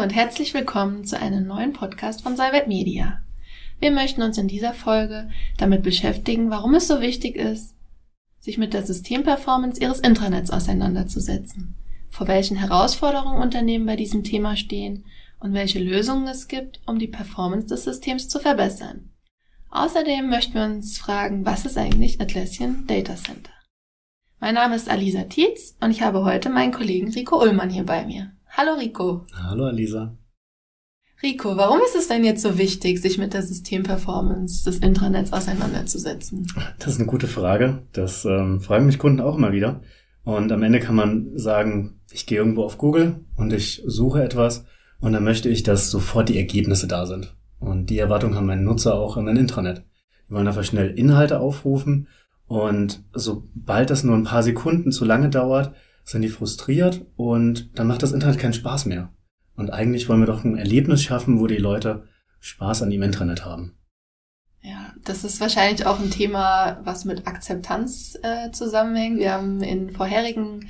Und herzlich willkommen zu einem neuen Podcast von Salvet Media. Wir möchten uns in dieser Folge damit beschäftigen, warum es so wichtig ist, sich mit der Systemperformance Ihres Intranets auseinanderzusetzen, vor welchen Herausforderungen Unternehmen bei diesem Thema stehen und welche Lösungen es gibt, um die Performance des Systems zu verbessern. Außerdem möchten wir uns fragen, was ist eigentlich Atlassian Data Center? Mein Name ist Alisa Tietz und ich habe heute meinen Kollegen Rico Ullmann hier bei mir. Hallo Rico. Hallo Alisa. Rico, warum ist es denn jetzt so wichtig, sich mit der Systemperformance des Intranets auseinanderzusetzen? Das ist eine gute Frage. Das ähm, fragen mich Kunden auch immer wieder. Und am Ende kann man sagen, ich gehe irgendwo auf Google und ich suche etwas und dann möchte ich, dass sofort die Ergebnisse da sind. Und die Erwartung haben meine Nutzer auch in ein Intranet. Die wollen einfach schnell Inhalte aufrufen und sobald das nur ein paar Sekunden zu lange dauert, sind die frustriert und dann macht das Internet keinen Spaß mehr. Und eigentlich wollen wir doch ein Erlebnis schaffen, wo die Leute Spaß an dem Internet haben. Ja, das ist wahrscheinlich auch ein Thema, was mit Akzeptanz äh, zusammenhängt. Wir haben in vorherigen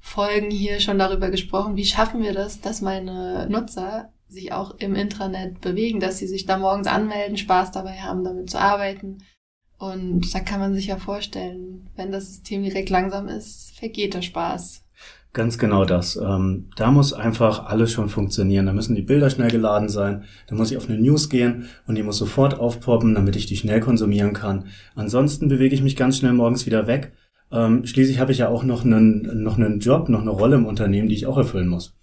Folgen hier schon darüber gesprochen, wie schaffen wir das, dass meine Nutzer sich auch im Intranet bewegen, dass sie sich da morgens anmelden, Spaß dabei haben, damit zu arbeiten. Und da kann man sich ja vorstellen, wenn das System direkt langsam ist, vergeht der Spaß. Ganz genau das. Ähm, da muss einfach alles schon funktionieren. Da müssen die Bilder schnell geladen sein. Da muss ich auf eine News gehen und die muss sofort aufpoppen, damit ich die schnell konsumieren kann. Ansonsten bewege ich mich ganz schnell morgens wieder weg. Ähm, schließlich habe ich ja auch noch einen, noch einen Job, noch eine Rolle im Unternehmen, die ich auch erfüllen muss.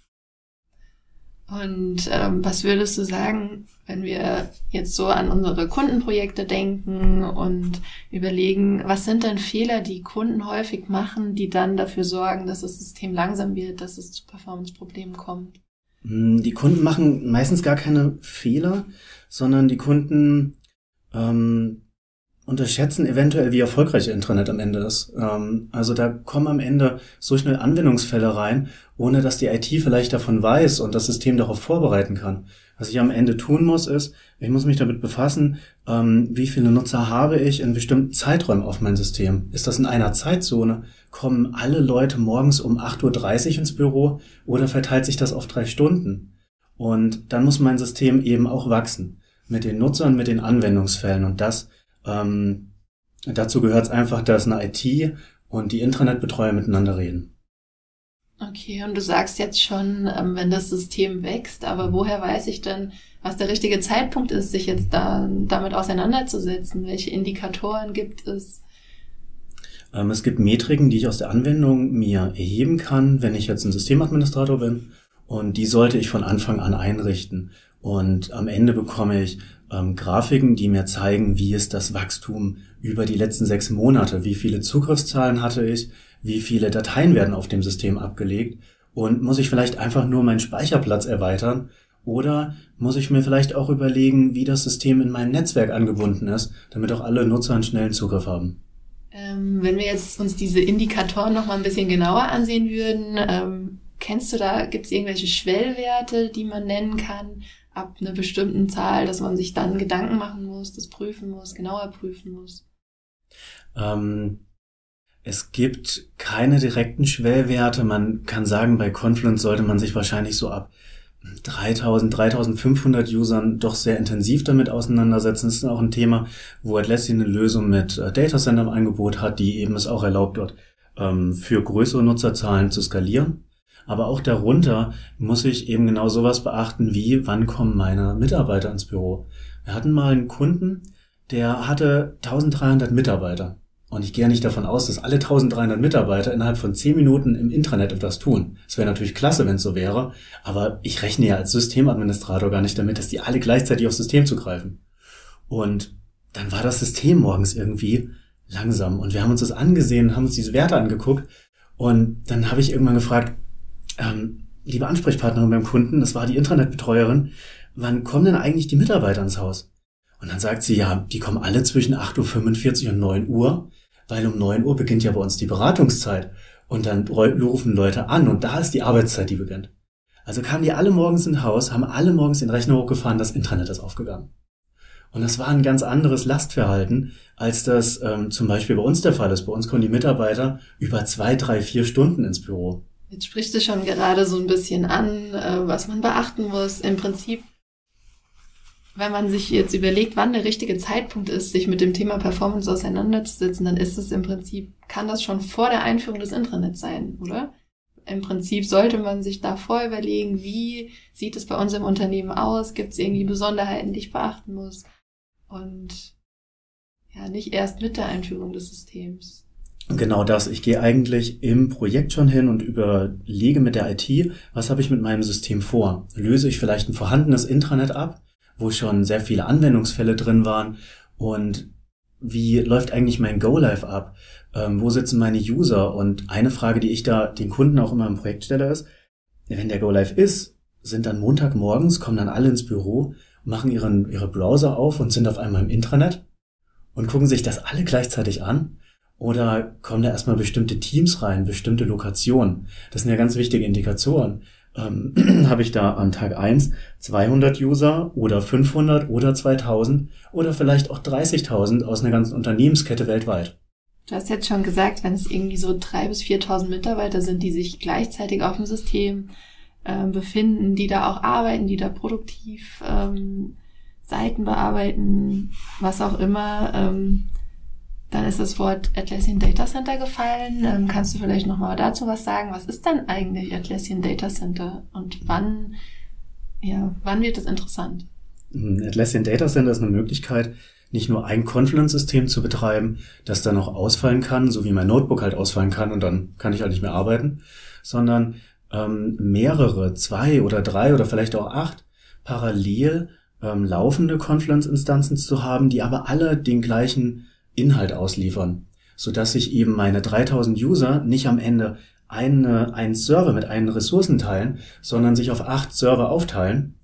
Und ähm, was würdest du sagen, wenn wir jetzt so an unsere Kundenprojekte denken und überlegen, was sind denn Fehler, die Kunden häufig machen, die dann dafür sorgen, dass das System langsam wird, dass es zu Performance-Problemen kommt? Hm, die Kunden machen meistens gar keine Fehler, sondern die Kunden ähm, unterschätzen eventuell, wie erfolgreich Intranet am Ende ist. Ähm, also da kommen am Ende so schnell Anwendungsfälle rein, ohne dass die IT vielleicht davon weiß und das System darauf vorbereiten kann. Was ich am Ende tun muss, ist, ich muss mich damit befassen, ähm, wie viele Nutzer habe ich in bestimmten Zeiträumen auf mein System. Ist das in einer Zeitzone? Kommen alle Leute morgens um 8.30 Uhr ins Büro oder verteilt sich das auf drei Stunden? Und dann muss mein System eben auch wachsen mit den Nutzern, mit den Anwendungsfällen und das ähm, dazu gehört es einfach, dass eine IT und die Internetbetreuer miteinander reden. Okay, und du sagst jetzt schon, ähm, wenn das System wächst, aber woher weiß ich denn, was der richtige Zeitpunkt ist, sich jetzt da, damit auseinanderzusetzen? Welche Indikatoren gibt es? Ähm, es gibt Metriken, die ich aus der Anwendung mir erheben kann, wenn ich jetzt ein Systemadministrator bin. Und die sollte ich von Anfang an einrichten. Und am Ende bekomme ich ähm, Grafiken, die mir zeigen, wie ist das Wachstum über die letzten sechs Monate, wie viele Zugriffszahlen hatte ich, wie viele Dateien werden auf dem System abgelegt? Und muss ich vielleicht einfach nur meinen Speicherplatz erweitern? Oder muss ich mir vielleicht auch überlegen, wie das System in mein Netzwerk angebunden ist, damit auch alle Nutzer einen schnellen Zugriff haben. Ähm, wenn wir jetzt uns diese Indikatoren noch mal ein bisschen genauer ansehen würden, ähm, kennst du da, gibt es irgendwelche Schwellwerte, die man nennen kann, ab einer bestimmten Zahl, dass man sich dann Gedanken machen muss, das prüfen muss, genauer prüfen muss? Ähm, es gibt keine direkten Schwellwerte. Man kann sagen, bei Confluence sollte man sich wahrscheinlich so ab 3000, 3500 Usern doch sehr intensiv damit auseinandersetzen. Das ist auch ein Thema, wo Atlassian eine Lösung mit äh, Datacenter im Angebot hat, die eben es auch erlaubt, dort ähm, für größere Nutzerzahlen zu skalieren. Aber auch darunter muss ich eben genau sowas beachten wie, wann kommen meine Mitarbeiter ins Büro. Wir hatten mal einen Kunden, der hatte 1300 Mitarbeiter. Und ich gehe ja nicht davon aus, dass alle 1300 Mitarbeiter innerhalb von 10 Minuten im Intranet etwas tun. Es wäre natürlich klasse, wenn es so wäre, aber ich rechne ja als Systemadministrator gar nicht damit, dass die alle gleichzeitig aufs System zugreifen. Und dann war das System morgens irgendwie langsam und wir haben uns das angesehen, haben uns diese Werte angeguckt und dann habe ich irgendwann gefragt, ähm, liebe Ansprechpartnerin beim Kunden, das war die Internetbetreuerin, wann kommen denn eigentlich die Mitarbeiter ins Haus? Und dann sagt sie, ja, die kommen alle zwischen 8.45 Uhr und 9 Uhr, weil um 9 Uhr beginnt ja bei uns die Beratungszeit. Und dann rufen Leute an und da ist die Arbeitszeit, die beginnt. Also kamen die alle morgens ins Haus, haben alle morgens den Rechner hochgefahren, das Internet ist aufgegangen. Und das war ein ganz anderes Lastverhalten, als das ähm, zum Beispiel bei uns der Fall ist. Bei uns kommen die Mitarbeiter über zwei, drei, vier Stunden ins Büro. Jetzt sprichst du schon gerade so ein bisschen an, äh, was man beachten muss. Im Prinzip, wenn man sich jetzt überlegt, wann der richtige Zeitpunkt ist, sich mit dem Thema Performance auseinanderzusetzen, dann ist es im Prinzip, kann das schon vor der Einführung des Intranets sein, oder? Im Prinzip sollte man sich davor überlegen, wie sieht es bei uns im Unternehmen aus? Gibt es irgendwie Besonderheiten, die ich beachten muss? Und ja, nicht erst mit der Einführung des Systems. Genau das. Ich gehe eigentlich im Projekt schon hin und überlege mit der IT, was habe ich mit meinem System vor? Löse ich vielleicht ein vorhandenes Intranet ab, wo schon sehr viele Anwendungsfälle drin waren? Und wie läuft eigentlich mein Go-Live ab? Ähm, wo sitzen meine User? Und eine Frage, die ich da den Kunden auch immer im Projekt stelle, ist, wenn der Go-Live ist, sind dann Montagmorgens, kommen dann alle ins Büro, machen ihren, ihre Browser auf und sind auf einmal im Intranet und gucken sich das alle gleichzeitig an? Oder kommen da erstmal bestimmte Teams rein, bestimmte Lokationen? Das sind ja ganz wichtige Indikatoren. Ähm, Habe ich da an Tag eins 200 User oder 500 oder 2000 oder vielleicht auch 30.000 aus einer ganzen Unternehmenskette weltweit? Du hast jetzt schon gesagt, wenn es irgendwie so 3.000 bis 4.000 Mitarbeiter sind, die sich gleichzeitig auf dem System äh, befinden, die da auch arbeiten, die da produktiv ähm, Seiten bearbeiten, was auch immer, ähm, dann ist das Wort Atlassian Data Center gefallen. Ähm, kannst du vielleicht nochmal dazu was sagen? Was ist denn eigentlich Atlassian Data Center und wann, ja, wann wird das interessant? Mhm, Atlassian Data Center ist eine Möglichkeit, nicht nur ein Confluence-System zu betreiben, das dann auch ausfallen kann, so wie mein Notebook halt ausfallen kann und dann kann ich halt nicht mehr arbeiten, sondern ähm, mehrere, zwei oder drei oder vielleicht auch acht parallel ähm, laufende Confluence-Instanzen zu haben, die aber alle den gleichen Inhalt ausliefern, sodass sich eben meine 3000 User nicht am Ende eine, einen Server mit einen Ressourcen teilen, sondern sich auf acht Server aufteilen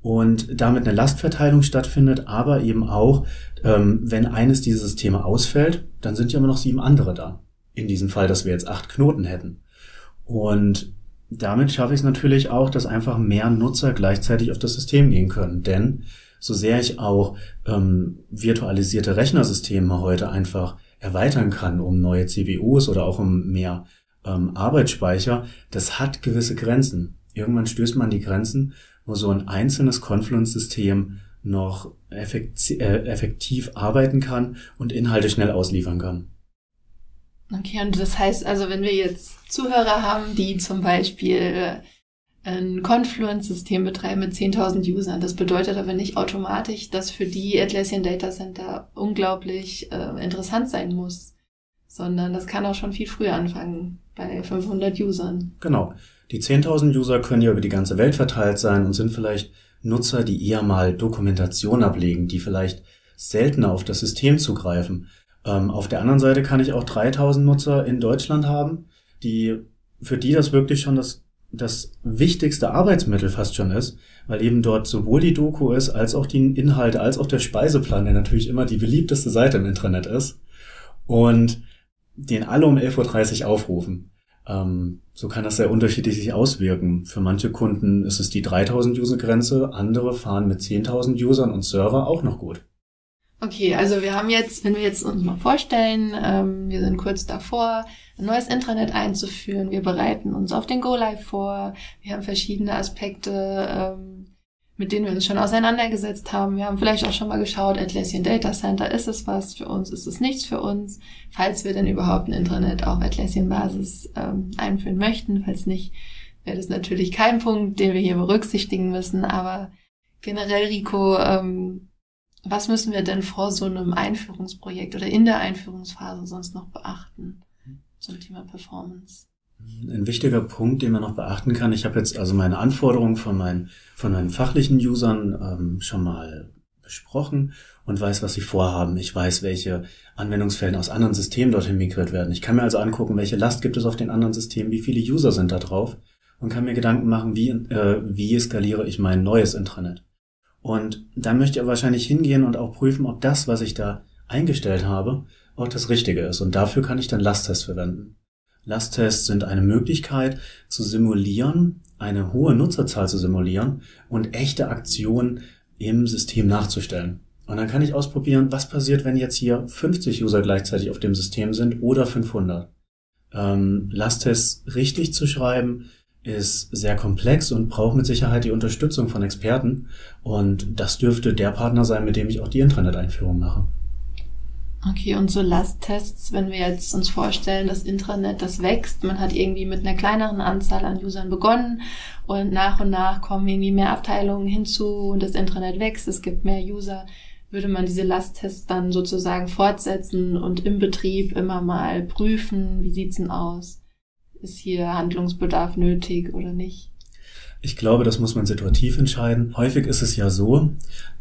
und damit eine Lastverteilung stattfindet, aber eben auch, ähm, wenn eines dieser Systeme ausfällt, dann sind ja immer noch sieben andere da. In diesem Fall, dass wir jetzt acht Knoten hätten. Und damit schaffe ich es natürlich auch, dass einfach mehr Nutzer gleichzeitig auf das System gehen können. Denn so sehr ich auch ähm, virtualisierte Rechnersysteme heute einfach erweitern kann, um neue CPUs oder auch um mehr ähm, Arbeitsspeicher, das hat gewisse Grenzen. Irgendwann stößt man die Grenzen, wo so ein einzelnes Confluence-System noch effektiv, äh, effektiv arbeiten kann und Inhalte schnell ausliefern kann. Okay, und das heißt also, wenn wir jetzt Zuhörer haben, die zum Beispiel ein Confluence-System betreiben mit 10.000 Usern. Das bedeutet aber nicht automatisch, dass für die Atlassian Data Center unglaublich äh, interessant sein muss, sondern das kann auch schon viel früher anfangen, bei 500 Usern. Genau. Die 10.000 User können ja über die ganze Welt verteilt sein und sind vielleicht Nutzer, die eher mal Dokumentation ablegen, die vielleicht seltener auf das System zugreifen. Ähm, auf der anderen Seite kann ich auch 3000 Nutzer in Deutschland haben, die, für die das wirklich schon das das wichtigste Arbeitsmittel fast schon ist, weil eben dort sowohl die Doku ist, als auch die Inhalte, als auch der Speiseplan, der natürlich immer die beliebteste Seite im Internet ist. Und den alle um 11.30 Uhr aufrufen. Ähm, so kann das sehr unterschiedlich sich auswirken. Für manche Kunden ist es die 3000 User-Grenze, andere fahren mit 10.000 Usern und Server auch noch gut. Okay, also wir haben jetzt, wenn wir jetzt uns mal vorstellen, ähm, wir sind kurz davor, ein neues Intranet einzuführen. Wir bereiten uns auf den Go-Live vor. Wir haben verschiedene Aspekte, ähm, mit denen wir uns schon auseinandergesetzt haben. Wir haben vielleicht auch schon mal geschaut, Atlassian Data Center, ist es was für uns, ist es nichts für uns? Falls wir denn überhaupt ein Intranet auf Atlassian-Basis ähm, einführen möchten, falls nicht, wäre das natürlich kein Punkt, den wir hier berücksichtigen müssen. Aber generell, Rico, ähm, was müssen wir denn vor so einem Einführungsprojekt oder in der Einführungsphase sonst noch beachten? zum Thema Performance? Ein wichtiger Punkt, den man noch beachten kann, ich habe jetzt also meine Anforderungen von meinen, von meinen fachlichen Usern ähm, schon mal besprochen und weiß, was sie vorhaben. Ich weiß, welche Anwendungsfällen aus anderen Systemen dorthin migriert werden. Ich kann mir also angucken, welche Last gibt es auf den anderen Systemen, wie viele User sind da drauf und kann mir Gedanken machen, wie, äh, wie skaliere ich mein neues Intranet. Und dann möchte ich wahrscheinlich hingehen und auch prüfen, ob das, was ich da eingestellt habe, auch das Richtige ist. Und dafür kann ich dann Lasttests verwenden. Lasttests sind eine Möglichkeit zu simulieren, eine hohe Nutzerzahl zu simulieren und echte Aktionen im System nachzustellen. Und dann kann ich ausprobieren, was passiert, wenn jetzt hier 50 User gleichzeitig auf dem System sind oder 500. Ähm, Lasttests richtig zu schreiben ist sehr komplex und braucht mit Sicherheit die Unterstützung von Experten. Und das dürfte der Partner sein, mit dem ich auch die Intranet-Einführung mache. Okay, und so Lasttests, wenn wir jetzt uns vorstellen, das Intranet, das wächst, man hat irgendwie mit einer kleineren Anzahl an Usern begonnen und nach und nach kommen irgendwie mehr Abteilungen hinzu und das Intranet wächst, es gibt mehr User, würde man diese Lasttests dann sozusagen fortsetzen und im Betrieb immer mal prüfen, wie sieht's denn aus? Ist hier Handlungsbedarf nötig oder nicht? Ich glaube, das muss man situativ entscheiden. Häufig ist es ja so,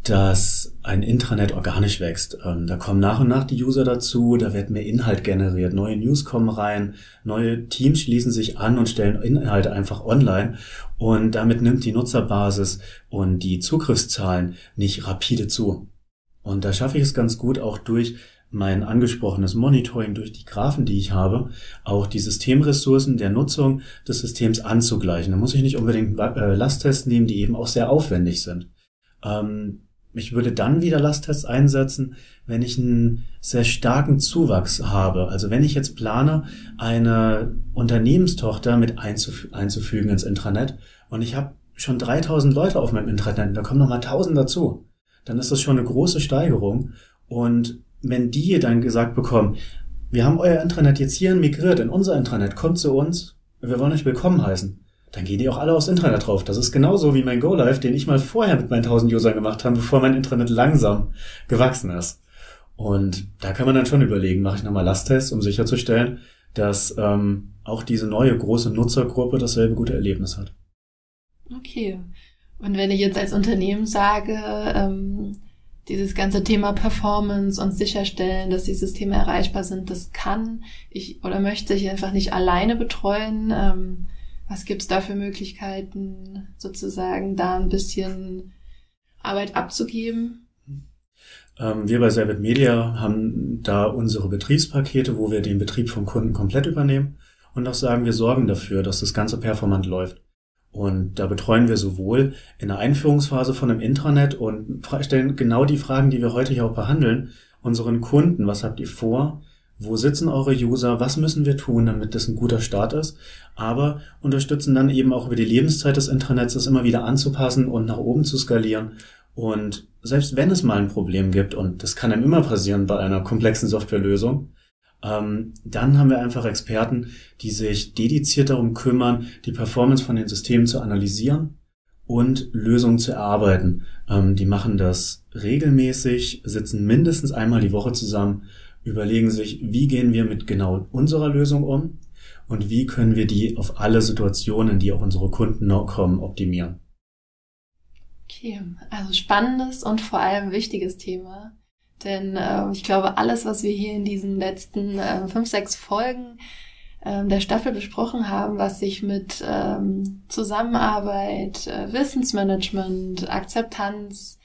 dass ein Intranet organisch wächst. Ähm, da kommen nach und nach die User dazu, da wird mehr Inhalt generiert, neue News kommen rein, neue Teams schließen sich an und stellen Inhalte einfach online und damit nimmt die Nutzerbasis und die Zugriffszahlen nicht rapide zu. Und da schaffe ich es ganz gut auch durch mein angesprochenes Monitoring durch die Graphen, die ich habe, auch die Systemressourcen der Nutzung des Systems anzugleichen. Da muss ich nicht unbedingt äh, Lasttests nehmen, die eben auch sehr aufwendig sind. Ähm, ich würde dann wieder Lasttests einsetzen, wenn ich einen sehr starken Zuwachs habe. Also wenn ich jetzt plane, eine Unternehmenstochter mit einzuf einzufügen ins Intranet und ich habe schon 3000 Leute auf meinem Intranet, da kommen nochmal 1000 dazu, dann ist das schon eine große Steigerung und wenn die dann gesagt bekommen, wir haben euer Intranet jetzt hierhin migriert, in unser Intranet, kommt zu uns, wir wollen euch willkommen heißen, dann gehen die auch alle aufs Intranet drauf. Das ist genauso wie mein Go-Live, den ich mal vorher mit meinen 1000 Usern gemacht habe, bevor mein Intranet langsam gewachsen ist. Und da kann man dann schon überlegen, mache ich nochmal Lasttests, um sicherzustellen, dass ähm, auch diese neue große Nutzergruppe dasselbe gute Erlebnis hat. Okay. Und wenn ich jetzt als Unternehmen sage, ähm, dieses ganze Thema Performance und sicherstellen, dass die Systeme erreichbar sind, das kann ich oder möchte ich einfach nicht alleine betreuen. Ähm, was gibt's da für Möglichkeiten, sozusagen da ein bisschen Arbeit abzugeben? Ähm, wir bei Selbit Media haben da unsere Betriebspakete, wo wir den Betrieb vom Kunden komplett übernehmen und auch sagen, wir sorgen dafür, dass das Ganze performant läuft. Und da betreuen wir sowohl in der Einführungsphase von einem Intranet und stellen genau die Fragen, die wir heute hier auch behandeln, unseren Kunden. Was habt ihr vor? Wo sitzen eure User? Was müssen wir tun, damit das ein guter Start ist? Aber unterstützen dann eben auch über die Lebenszeit des Intranets, das immer wieder anzupassen und nach oben zu skalieren. Und selbst wenn es mal ein Problem gibt, und das kann einem immer passieren bei einer komplexen Softwarelösung, ähm, dann haben wir einfach Experten, die sich dediziert darum kümmern, die Performance von den Systemen zu analysieren und Lösungen zu erarbeiten. Ähm, die machen das regelmäßig, sitzen mindestens einmal die Woche zusammen, überlegen sich, wie gehen wir mit genau unserer Lösung um und wie können wir die auf alle Situationen, die auch unsere Kunden noch kommen, optimieren. Okay, also spannendes und vor allem wichtiges Thema. Denn äh, ich glaube, alles, was wir hier in diesen letzten äh, fünf, sechs Folgen äh, der Staffel besprochen haben, was sich mit ähm, Zusammenarbeit, äh, Wissensmanagement, Akzeptanz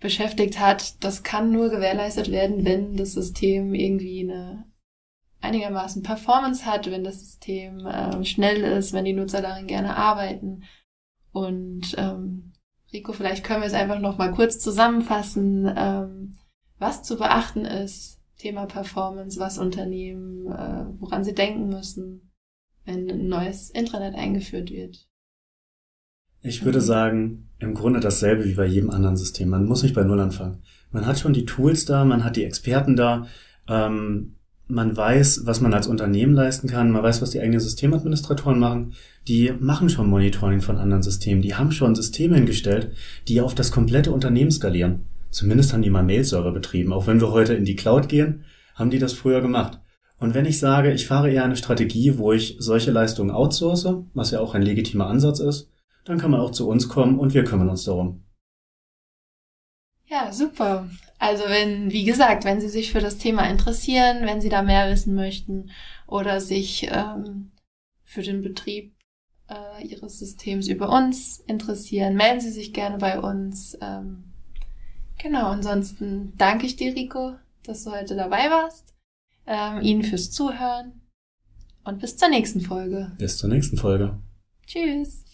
beschäftigt hat, das kann nur gewährleistet werden, wenn das System irgendwie eine einigermaßen Performance hat, wenn das System äh, schnell ist, wenn die Nutzer darin gerne arbeiten. Und ähm, Rico, vielleicht können wir es einfach noch mal kurz zusammenfassen. Ähm, was zu beachten ist, Thema Performance, was Unternehmen, äh, woran sie denken müssen, wenn ein neues Intranet eingeführt wird. Ich würde sagen, im Grunde dasselbe wie bei jedem anderen System. Man muss nicht bei Null anfangen. Man hat schon die Tools da, man hat die Experten da, ähm, man weiß, was man als Unternehmen leisten kann, man weiß, was die eigenen Systemadministratoren machen. Die machen schon Monitoring von anderen Systemen, die haben schon Systeme hingestellt, die auf das komplette Unternehmen skalieren. Zumindest haben die mal Mail-Server betrieben. Auch wenn wir heute in die Cloud gehen, haben die das früher gemacht. Und wenn ich sage, ich fahre eher eine Strategie, wo ich solche Leistungen outsource, was ja auch ein legitimer Ansatz ist, dann kann man auch zu uns kommen und wir kümmern uns darum. Ja, super. Also wenn, wie gesagt, wenn Sie sich für das Thema interessieren, wenn Sie da mehr wissen möchten oder sich ähm, für den Betrieb äh, Ihres Systems über uns interessieren, melden Sie sich gerne bei uns. Ähm, Genau, ansonsten danke ich dir, Rico, dass du heute dabei warst. Ähm, Ihnen fürs Zuhören und bis zur nächsten Folge. Bis zur nächsten Folge. Tschüss.